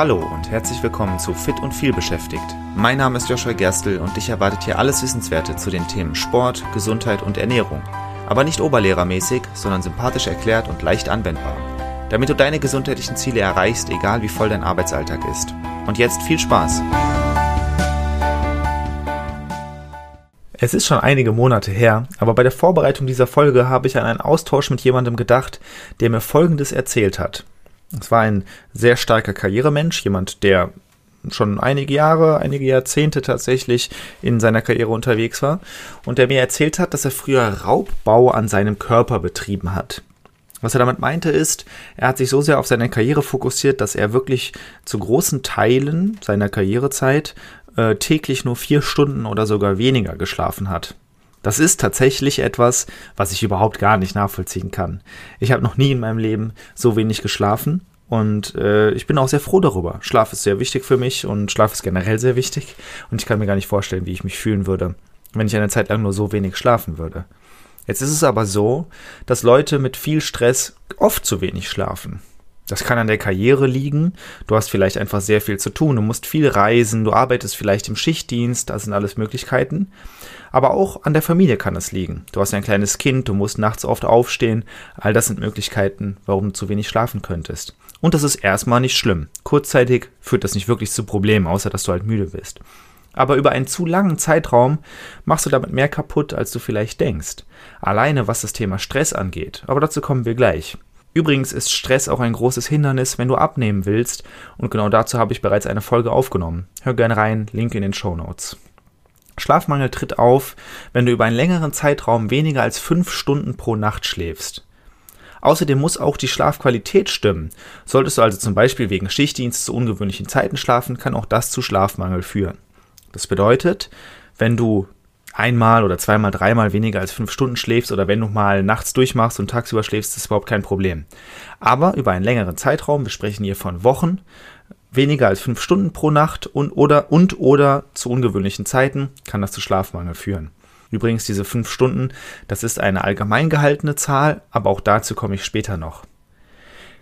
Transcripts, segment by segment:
Hallo und herzlich willkommen zu Fit und viel beschäftigt. Mein Name ist Joshua Gerstl und dich erwartet hier alles Wissenswerte zu den Themen Sport, Gesundheit und Ernährung. Aber nicht oberlehrermäßig, sondern sympathisch erklärt und leicht anwendbar. Damit du deine gesundheitlichen Ziele erreichst, egal wie voll dein Arbeitsalltag ist. Und jetzt viel Spaß! Es ist schon einige Monate her, aber bei der Vorbereitung dieser Folge habe ich an einen Austausch mit jemandem gedacht, der mir Folgendes erzählt hat. Es war ein sehr starker Karrieremensch, jemand, der schon einige Jahre, einige Jahrzehnte tatsächlich in seiner Karriere unterwegs war und der mir erzählt hat, dass er früher Raubbau an seinem Körper betrieben hat. Was er damit meinte ist, er hat sich so sehr auf seine Karriere fokussiert, dass er wirklich zu großen Teilen seiner Karrierezeit äh, täglich nur vier Stunden oder sogar weniger geschlafen hat. Das ist tatsächlich etwas, was ich überhaupt gar nicht nachvollziehen kann. Ich habe noch nie in meinem Leben so wenig geschlafen und äh, ich bin auch sehr froh darüber. Schlaf ist sehr wichtig für mich und Schlaf ist generell sehr wichtig und ich kann mir gar nicht vorstellen, wie ich mich fühlen würde, wenn ich eine Zeit lang nur so wenig schlafen würde. Jetzt ist es aber so, dass Leute mit viel Stress oft zu wenig schlafen. Das kann an der Karriere liegen. Du hast vielleicht einfach sehr viel zu tun. Du musst viel reisen. Du arbeitest vielleicht im Schichtdienst. Das sind alles Möglichkeiten. Aber auch an der Familie kann es liegen. Du hast ein kleines Kind. Du musst nachts oft aufstehen. All das sind Möglichkeiten, warum du zu wenig schlafen könntest. Und das ist erstmal nicht schlimm. Kurzzeitig führt das nicht wirklich zu Problemen, außer dass du halt müde bist. Aber über einen zu langen Zeitraum machst du damit mehr kaputt, als du vielleicht denkst. Alleine was das Thema Stress angeht. Aber dazu kommen wir gleich. Übrigens ist Stress auch ein großes Hindernis, wenn du abnehmen willst, und genau dazu habe ich bereits eine Folge aufgenommen. Hör gerne rein, Link in den Show Notes. Schlafmangel tritt auf, wenn du über einen längeren Zeitraum weniger als fünf Stunden pro Nacht schläfst. Außerdem muss auch die Schlafqualität stimmen. Solltest du also zum Beispiel wegen Schichtdienst zu ungewöhnlichen Zeiten schlafen, kann auch das zu Schlafmangel führen. Das bedeutet, wenn du einmal oder zweimal, dreimal weniger als fünf Stunden schläfst oder wenn du mal nachts durchmachst und tagsüber schläfst, ist überhaupt kein Problem. Aber über einen längeren Zeitraum, wir sprechen hier von Wochen, weniger als fünf Stunden pro Nacht und oder, und oder zu ungewöhnlichen Zeiten kann das zu Schlafmangel führen. Übrigens, diese fünf Stunden, das ist eine allgemein gehaltene Zahl, aber auch dazu komme ich später noch.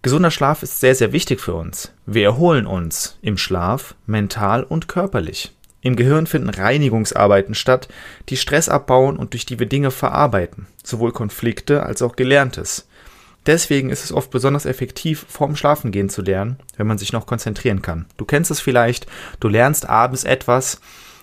Gesunder Schlaf ist sehr, sehr wichtig für uns. Wir erholen uns im Schlaf mental und körperlich. Im Gehirn finden Reinigungsarbeiten statt, die Stress abbauen und durch die wir Dinge verarbeiten, sowohl Konflikte als auch Gelerntes. Deswegen ist es oft besonders effektiv, vorm Schlafengehen zu lernen, wenn man sich noch konzentrieren kann. Du kennst es vielleicht, du lernst abends etwas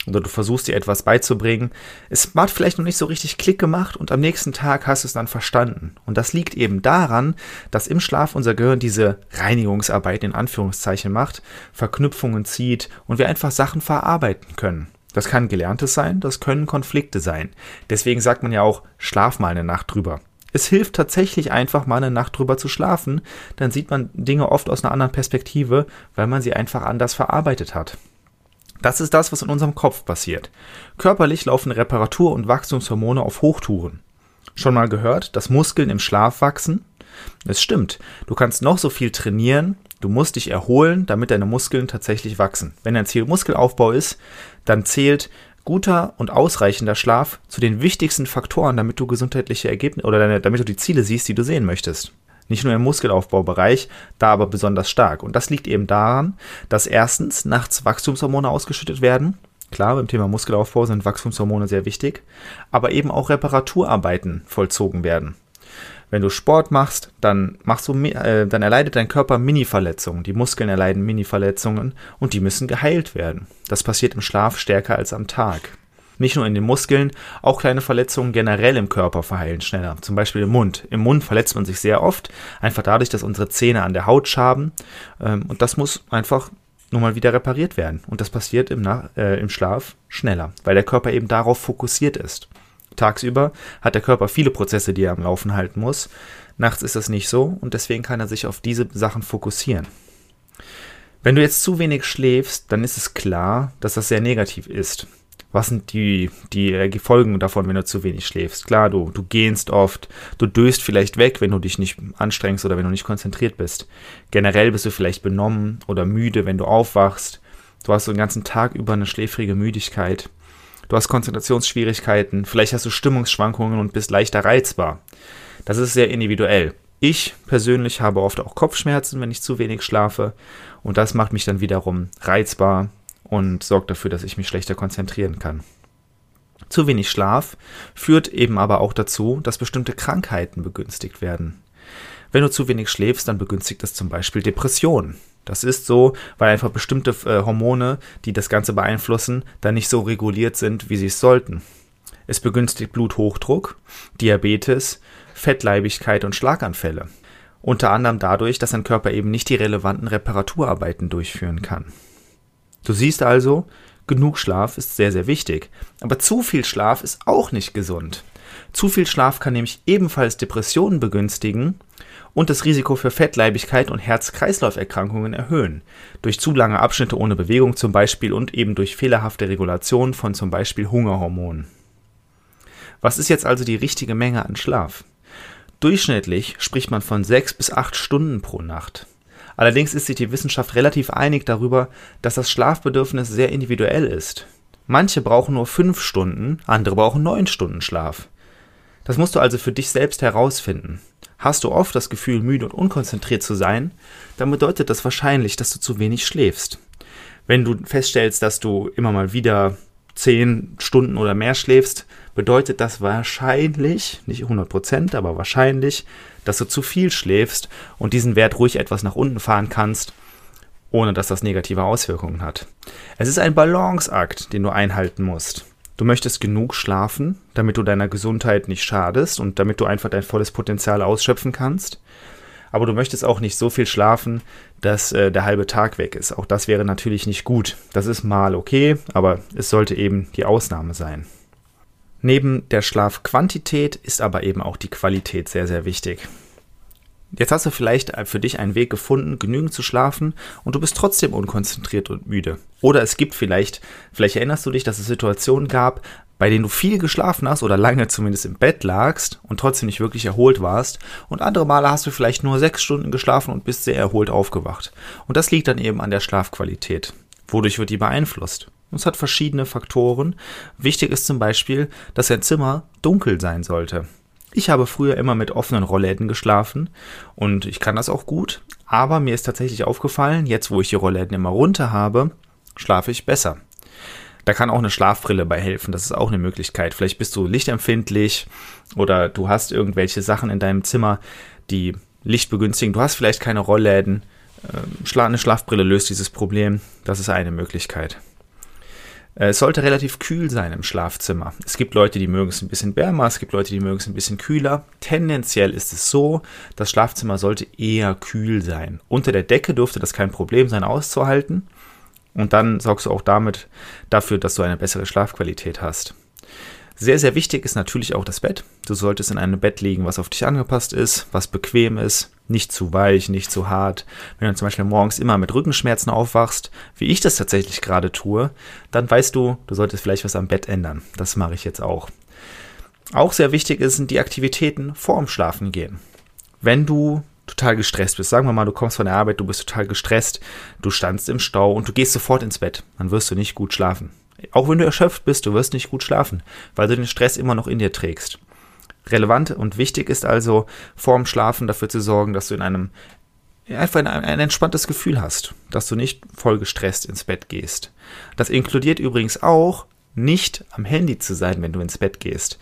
oder du versuchst dir etwas beizubringen. Es hat vielleicht noch nicht so richtig Klick gemacht und am nächsten Tag hast du es dann verstanden. Und das liegt eben daran, dass im Schlaf unser Gehirn diese Reinigungsarbeit in Anführungszeichen macht, Verknüpfungen zieht und wir einfach Sachen verarbeiten können. Das kann Gelerntes sein, das können Konflikte sein. Deswegen sagt man ja auch, schlaf mal eine Nacht drüber. Es hilft tatsächlich einfach mal eine Nacht drüber zu schlafen, dann sieht man Dinge oft aus einer anderen Perspektive, weil man sie einfach anders verarbeitet hat. Das ist das, was in unserem Kopf passiert. Körperlich laufen Reparatur- und Wachstumshormone auf Hochtouren. Schon mal gehört, dass Muskeln im Schlaf wachsen? Es stimmt. Du kannst noch so viel trainieren, du musst dich erholen, damit deine Muskeln tatsächlich wachsen. Wenn dein Ziel Muskelaufbau ist, dann zählt guter und ausreichender Schlaf zu den wichtigsten Faktoren, damit du gesundheitliche Ergebnisse oder damit du die Ziele siehst, die du sehen möchtest. Nicht nur im Muskelaufbaubereich, da aber besonders stark. Und das liegt eben daran, dass erstens nachts Wachstumshormone ausgeschüttet werden. Klar, beim Thema Muskelaufbau sind Wachstumshormone sehr wichtig, aber eben auch Reparaturarbeiten vollzogen werden. Wenn du Sport machst, dann machst du, äh, dann erleidet dein Körper Mini-Verletzungen. Die Muskeln erleiden Mini-Verletzungen und die müssen geheilt werden. Das passiert im Schlaf stärker als am Tag. Nicht nur in den Muskeln, auch kleine Verletzungen generell im Körper verheilen schneller. Zum Beispiel im Mund. Im Mund verletzt man sich sehr oft, einfach dadurch, dass unsere Zähne an der Haut schaben. Ähm, und das muss einfach nur mal wieder repariert werden. Und das passiert im, Nach äh, im Schlaf schneller, weil der Körper eben darauf fokussiert ist. Tagsüber hat der Körper viele Prozesse, die er am Laufen halten muss. Nachts ist das nicht so und deswegen kann er sich auf diese Sachen fokussieren. Wenn du jetzt zu wenig schläfst, dann ist es klar, dass das sehr negativ ist was sind die, die Folgen davon, wenn du zu wenig schläfst? Klar, du, du gähnst oft, du döst vielleicht weg, wenn du dich nicht anstrengst oder wenn du nicht konzentriert bist. Generell bist du vielleicht benommen oder müde, wenn du aufwachst. Du hast so den ganzen Tag über eine schläfrige Müdigkeit. Du hast Konzentrationsschwierigkeiten, vielleicht hast du Stimmungsschwankungen und bist leichter reizbar. Das ist sehr individuell. Ich persönlich habe oft auch Kopfschmerzen, wenn ich zu wenig schlafe. Und das macht mich dann wiederum reizbar und sorgt dafür, dass ich mich schlechter konzentrieren kann. Zu wenig Schlaf führt eben aber auch dazu, dass bestimmte Krankheiten begünstigt werden. Wenn du zu wenig schläfst, dann begünstigt das zum Beispiel Depressionen. Das ist so, weil einfach bestimmte äh, Hormone, die das Ganze beeinflussen, dann nicht so reguliert sind, wie sie es sollten. Es begünstigt Bluthochdruck, Diabetes, Fettleibigkeit und Schlaganfälle. Unter anderem dadurch, dass dein Körper eben nicht die relevanten Reparaturarbeiten durchführen kann. Du siehst also, genug Schlaf ist sehr, sehr wichtig. Aber zu viel Schlaf ist auch nicht gesund. Zu viel Schlaf kann nämlich ebenfalls Depressionen begünstigen und das Risiko für Fettleibigkeit und Herz-Kreislauf-Erkrankungen erhöhen. Durch zu lange Abschnitte ohne Bewegung zum Beispiel und eben durch fehlerhafte Regulation von zum Beispiel Hungerhormonen. Was ist jetzt also die richtige Menge an Schlaf? Durchschnittlich spricht man von sechs bis acht Stunden pro Nacht. Allerdings ist sich die Wissenschaft relativ einig darüber, dass das Schlafbedürfnis sehr individuell ist. Manche brauchen nur fünf Stunden, andere brauchen neun Stunden Schlaf. Das musst du also für dich selbst herausfinden. Hast du oft das Gefühl, müde und unkonzentriert zu sein, dann bedeutet das wahrscheinlich, dass du zu wenig schläfst. Wenn du feststellst, dass du immer mal wieder zehn Stunden oder mehr schläfst, bedeutet das wahrscheinlich, nicht 100%, aber wahrscheinlich, dass du zu viel schläfst und diesen Wert ruhig etwas nach unten fahren kannst, ohne dass das negative Auswirkungen hat. Es ist ein Balanceakt, den du einhalten musst. Du möchtest genug schlafen, damit du deiner Gesundheit nicht schadest und damit du einfach dein volles Potenzial ausschöpfen kannst. Aber du möchtest auch nicht so viel schlafen, dass äh, der halbe Tag weg ist. Auch das wäre natürlich nicht gut. Das ist mal okay, aber es sollte eben die Ausnahme sein. Neben der Schlafquantität ist aber eben auch die Qualität sehr, sehr wichtig. Jetzt hast du vielleicht für dich einen Weg gefunden, genügend zu schlafen und du bist trotzdem unkonzentriert und müde. Oder es gibt vielleicht, vielleicht erinnerst du dich, dass es Situationen gab, bei denen du viel geschlafen hast oder lange zumindest im Bett lagst und trotzdem nicht wirklich erholt warst. Und andere Male hast du vielleicht nur sechs Stunden geschlafen und bist sehr erholt aufgewacht. Und das liegt dann eben an der Schlafqualität. Wodurch wird die beeinflusst? Es hat verschiedene Faktoren. Wichtig ist zum Beispiel, dass ein Zimmer dunkel sein sollte. Ich habe früher immer mit offenen Rollläden geschlafen und ich kann das auch gut, aber mir ist tatsächlich aufgefallen, jetzt wo ich die Rollläden immer runter habe, schlafe ich besser. Da kann auch eine Schlafbrille bei helfen, das ist auch eine Möglichkeit. Vielleicht bist du lichtempfindlich oder du hast irgendwelche Sachen in deinem Zimmer, die Licht begünstigen. Du hast vielleicht keine Rollläden. Ähm, eine Schlafbrille löst dieses Problem. Das ist eine Möglichkeit. Äh, es sollte relativ kühl sein im Schlafzimmer. Es gibt Leute, die mögen es ein bisschen wärmer, es gibt Leute, die mögen es ein bisschen kühler. Tendenziell ist es so, das Schlafzimmer sollte eher kühl sein. Unter der Decke dürfte das kein Problem sein auszuhalten. Und dann sorgst du auch damit dafür, dass du eine bessere Schlafqualität hast. Sehr, sehr wichtig ist natürlich auch das Bett. Du solltest in einem Bett liegen, was auf dich angepasst ist, was bequem ist, nicht zu weich, nicht zu hart. Wenn du zum Beispiel morgens immer mit Rückenschmerzen aufwachst, wie ich das tatsächlich gerade tue, dann weißt du, du solltest vielleicht was am Bett ändern. Das mache ich jetzt auch. Auch sehr wichtig sind die Aktivitäten vorm Schlafen gehen. Wenn du total gestresst bist, sagen wir mal, du kommst von der Arbeit, du bist total gestresst, du standst im Stau und du gehst sofort ins Bett, dann wirst du nicht gut schlafen. Auch wenn du erschöpft bist, du wirst nicht gut schlafen, weil du den Stress immer noch in dir trägst. Relevant und wichtig ist also, vorm Schlafen dafür zu sorgen, dass du in einem einfach ein, ein entspanntes Gefühl hast, dass du nicht voll gestresst ins Bett gehst. Das inkludiert übrigens auch, nicht am Handy zu sein, wenn du ins Bett gehst.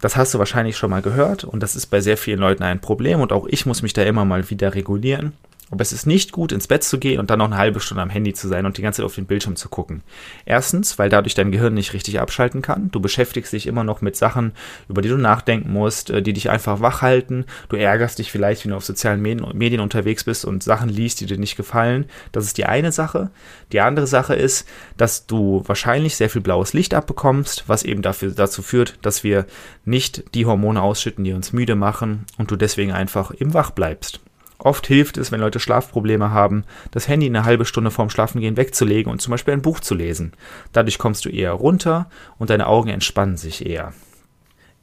Das hast du wahrscheinlich schon mal gehört und das ist bei sehr vielen Leuten ein Problem und auch ich muss mich da immer mal wieder regulieren. Aber es ist nicht gut, ins Bett zu gehen und dann noch eine halbe Stunde am Handy zu sein und die ganze Zeit auf den Bildschirm zu gucken. Erstens, weil dadurch dein Gehirn nicht richtig abschalten kann. Du beschäftigst dich immer noch mit Sachen, über die du nachdenken musst, äh, die dich einfach wach halten. Du ärgerst dich vielleicht, wenn du auf sozialen Medien unterwegs bist und Sachen liest, die dir nicht gefallen. Das ist die eine Sache. Die andere Sache ist, dass du wahrscheinlich sehr viel blaues Licht abbekommst, was eben dafür, dazu führt, dass wir nicht die Hormone ausschütten, die uns müde machen und du deswegen einfach im Wach bleibst. Oft hilft es, wenn Leute Schlafprobleme haben, das Handy eine halbe Stunde vorm Schlafengehen wegzulegen und zum Beispiel ein Buch zu lesen. Dadurch kommst du eher runter und deine Augen entspannen sich eher.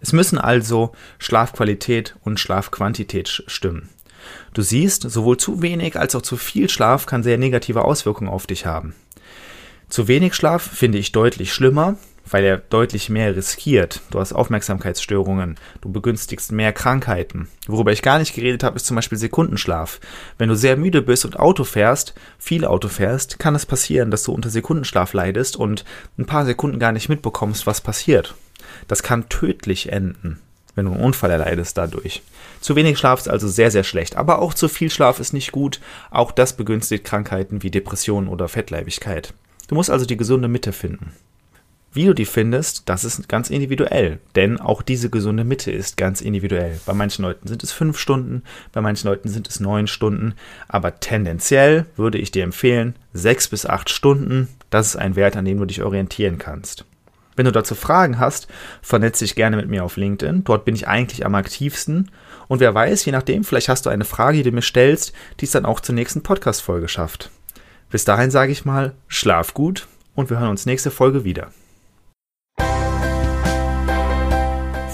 Es müssen also Schlafqualität und Schlafquantität stimmen. Du siehst, sowohl zu wenig als auch zu viel Schlaf kann sehr negative Auswirkungen auf dich haben. Zu wenig Schlaf finde ich deutlich schlimmer, weil er deutlich mehr riskiert. Du hast Aufmerksamkeitsstörungen, du begünstigst mehr Krankheiten. Worüber ich gar nicht geredet habe, ist zum Beispiel Sekundenschlaf. Wenn du sehr müde bist und Auto fährst, viel Auto fährst, kann es passieren, dass du unter Sekundenschlaf leidest und ein paar Sekunden gar nicht mitbekommst, was passiert. Das kann tödlich enden, wenn du einen Unfall erleidest dadurch. Zu wenig Schlaf ist also sehr, sehr schlecht. Aber auch zu viel Schlaf ist nicht gut. Auch das begünstigt Krankheiten wie Depressionen oder Fettleibigkeit. Du musst also die gesunde Mitte finden. Wie du die findest, das ist ganz individuell, denn auch diese gesunde Mitte ist ganz individuell. Bei manchen Leuten sind es fünf Stunden, bei manchen Leuten sind es neun Stunden, aber tendenziell würde ich dir empfehlen, sechs bis acht Stunden, das ist ein Wert, an dem du dich orientieren kannst. Wenn du dazu Fragen hast, vernetze dich gerne mit mir auf LinkedIn, dort bin ich eigentlich am aktivsten und wer weiß, je nachdem, vielleicht hast du eine Frage, die du mir stellst, die es dann auch zur nächsten Podcast-Folge schafft. Bis dahin sage ich mal, schlaf gut und wir hören uns nächste Folge wieder.